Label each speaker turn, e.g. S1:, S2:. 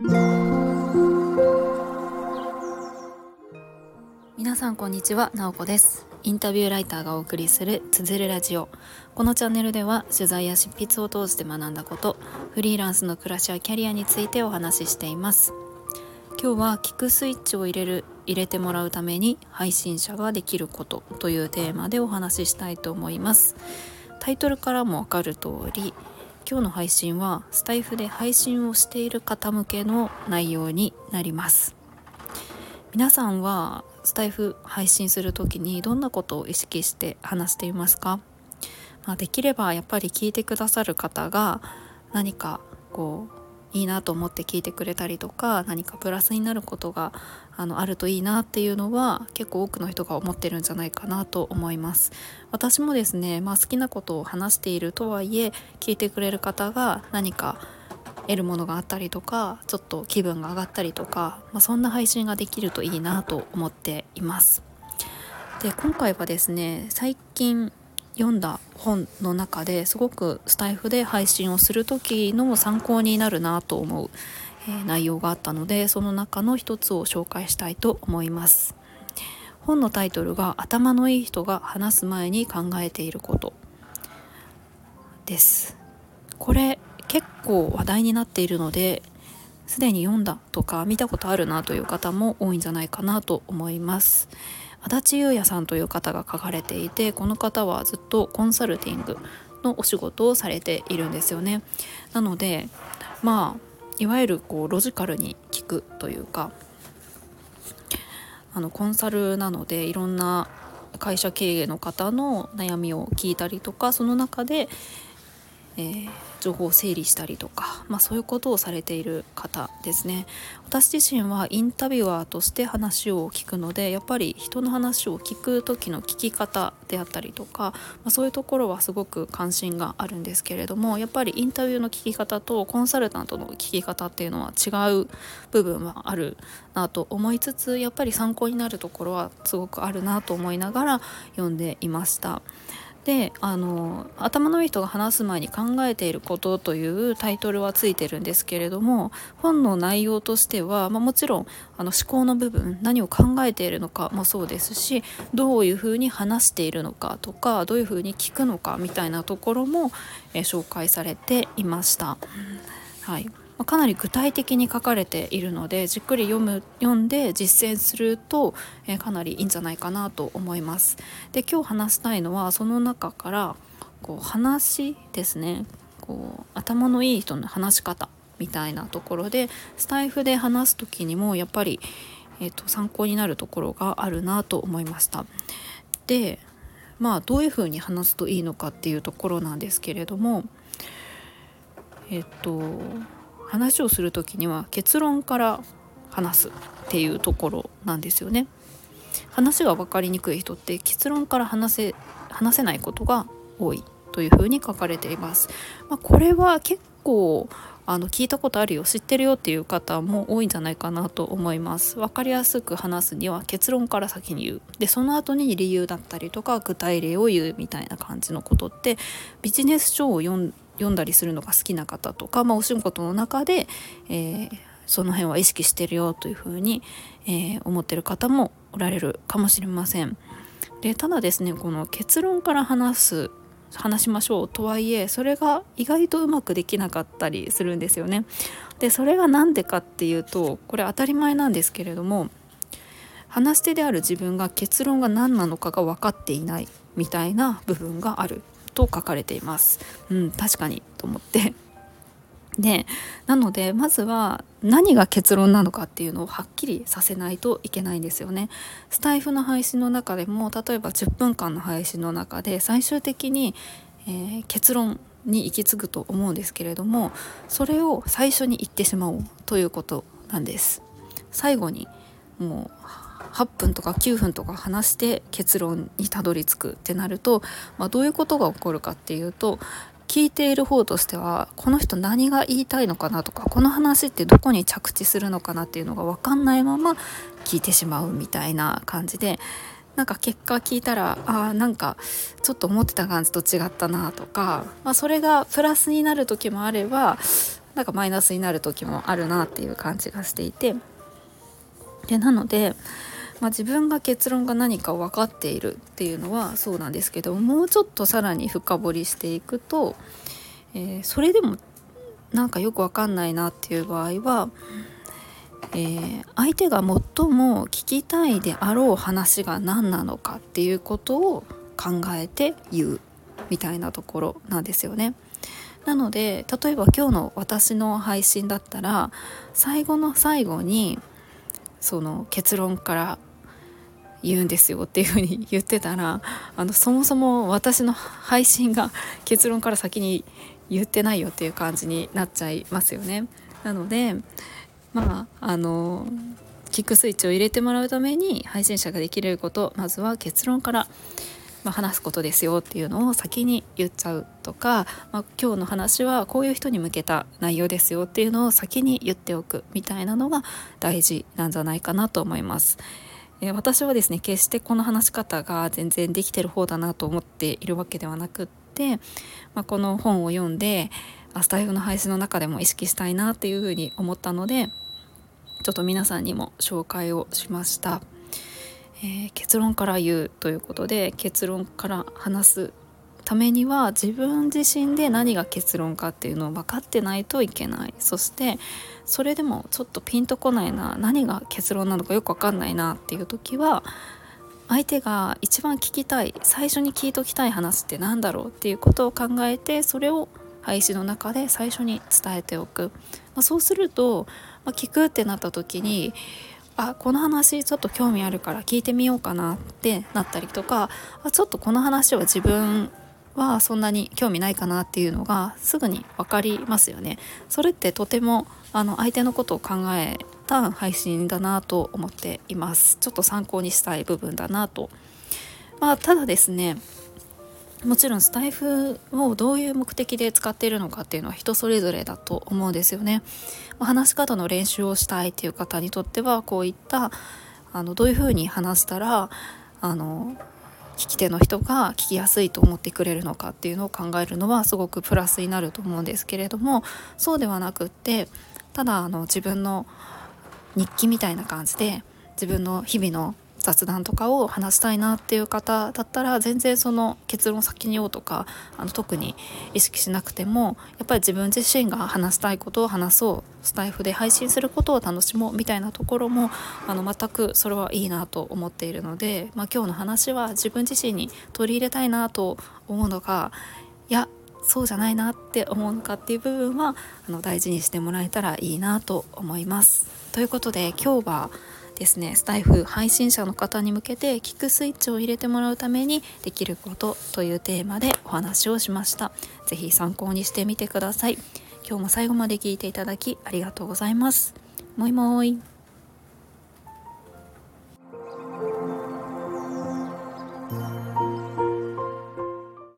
S1: 皆さんこんにちは、なおこです。インタビューライターがお送りするつづるラジオ。このチャンネルでは取材や執筆を通して学んだことフリーランスの暮らしやキャリアについてお話ししています。今日は聞くスイッチを入れる入れてもらうために配信者ができることというテーマでお話ししたいと思います。タイトルからもわかる通り今日の配信はスタイフで配信をしている方向けの内容になります。皆さんはスタイフ配信する時にどんなことを意識して話していますか、まあ、できればやっぱり聞いてくださる方が何かこういいなと思って聞いてくれたりとか何かプラスになることがあのあるといいなっていうのは結構多くの人が思ってるんじゃないかなと思います。私もですね、まあ、好きなことを話しているとはいえ聞いてくれる方が何か得るものがあったりとかちょっと気分が上がったりとか、まあ、そんな配信ができるといいなと思っています。で今回はですね最近読んだ本の中ですごくスタイフで配信をする時の参考になるなと思う、えー、内容があったのでその中の一つを紹介したいと思います。本のタイトルが頭のいい人が話す前に考えていること。です。これ結構話題になっているのですでに読んだとか見たことあるなという方も多いんじゃないかなと思います。足立優也さんという方が書かれていてこの方はずっとコンサルティングのお仕事をされているんですよね。なのでまあいわゆるこうロジカルに聞くというかあのコンサルなのでいろんな会社経営の方の悩みを聞いたりとかその中で、えー、情報を整理したりとか、まあ、そういうことをされている方ですね私自身はインタビュアーとして話を聞くのでやっぱり人の話を聞く時の聞き方であったりとか、まあ、そういうところはすごく関心があるんですけれどもやっぱりインタビューの聞き方とコンサルタントの聞き方っていうのは違う部分はあるなと思いつつやっぱり参考になるところはすごくあるなと思いながら読んでいました。であの頭のいい人が話す前に考えていることというタイトルはついてるんですけれども本の内容としては、まあ、もちろんあの思考の部分何を考えているのかもそうですしどういうふうに話しているのかとかどういうふうに聞くのかみたいなところも、え紹介されていました。はいかなり具体的に書かれているのでじっくり読む読んで実践すると、え、かなりいいんじゃないかなと思います。で今日話したいのはその中からこう話ですねこう頭のいい人の話し方みたいなところでスタイフで話す時にもやっぱり、えーと、と参考になるところがあるなと思いました。でまあどういうふうに話すといいのかっていうところなんですけれどもえっ、ー、と話をする時には結論から話すっていうところなんですよね。話が分かりにくい人って結論から話せ話せないことが多いというふうに書かれています。まあ、これは結構あの聞いたことあるよ。知ってるよっていう方も多いんじゃないかなと思います。分かりやすく話すには結論から先に言う。でその後に理由だったりとか具体例を言うみたいな感じのことってビジネス書を読ん読んだりするのが好きな方とか、まあ、お仕事の中で、えー、その辺は意識してるよというふうに、えー、思ってる方もおられるかもしれません。でただですねこの結論から話す話しましょうとはいえそれが意外とうまくできなかったりするんですよね。でそれが何でかっていうとこれ当たり前なんですけれども話し手である自分が結論が何なのかが分かっていないみたいな部分があると書かれています。うん、確かにと思ってでなのでまずは何が結論なのかっていうのをはっきりさせないといけないんですよね。スタイフの配信の中でも例えば10分間の配信の中で最終的に、えー、結論に行き着くと思うんですけれどもそれを最初に言ってしまおうということなんです。最後にもう8分とか9分とか話して結論にたどり着くってなると、まあ、どういうことが起こるかっていうと聞いている方としてはこの人何が言いたいのかなとかこの話ってどこに着地するのかなっていうのが分かんないまま聞いてしまうみたいな感じでなんか結果聞いたらあなんかちょっと思ってた感じと違ったなとか、まあ、それがプラスになる時もあればなんかマイナスになる時もあるなっていう感じがしていて。でなので、まあ、自分が結論が何か分かっているっていうのはそうなんですけどもうちょっとさらに深掘りしていくと、えー、それでもなんかよく分かんないなっていう場合は、えー、相手が最も聞きたいであろう話が何なのかっていうことを考えて言うみたいなところなんですよね。なので例えば今日の私の配信だったら最後の最後にその結論から言うんですよっていうふうに言ってたらあのそもそも私の配信が結論から先に言ってないよっていう感じになっちゃいますよね。なのでまああのキックスイッチを入れてもらうために配信者ができることまずは結論から、まあ、話すことですよっていうのを先に言っちゃうとか、まあ、今日の話はこういう人に向けた内容ですよっていうのを先に言っておくみたいなのが大事なんじゃないかなと思います。え私はですね決してこの話し方が全然できてる方だなと思っているわけではなくって、まあ、この本を読んでスタイフの配信の中でも意識したいなっていうふうに思ったのでちょっと皆さんにも紹介をしました、えー、結論から言うということで結論から話すためには自分自身で何が結論かっていうのを分かってないといけない。そしてそれでもちょっとピンとこないな何が結論なのかよく分かんないなっていう時は相手が一番聞きたい最初に聞いときたい話って何だろうっていうことを考えてそれを配信の中で最初に伝えておく、まあ、そうするとまあ、聞くってなった時にあこの話ちょっと興味あるから聞いてみようかなってなったりとかあちょっとこの話は自分はそんなに興味ないかなっていうのがすぐに分かりますよね。それってとてもあの相手のことを考えた配信だなと思っています。ちょっと参考にしたい部分だなと。まあ、ただですねもちろんスタイフをどういう目的で使っているのかっていうのは人それぞれだと思うんですよね。ま話し方の練習をしたいっていう方にとってはこういったあのどういうふうに話したらあの聞き手の人が聞きやすいと思ってくれるのかっていうのを考えるのはすごくプラスになると思うんですけれどもそうではなくってただあの自分の日記みたいな感じで自分の日々の雑談とかを話したいなっていう方だったら全然その結論先に言おうとかあの特に意識しなくてもやっぱり自分自身が話したいことを話そうスタイフで配信することを楽しもうみたいなところもあの全くそれはいいなと思っているので、まあ、今日の話は自分自身に取り入れたいなと思うのがいやそうじゃないなって思うのかっていう部分はあの大事にしてもらえたらいいなと思います。ということで今日はですねスタイフ配信者の方に向けて聞くスイッチを入れてもらうためにできることというテーマでお話をしました。是非参考にしてみてください。今日も最後まで聞いていただきありがとうございます。もいもい。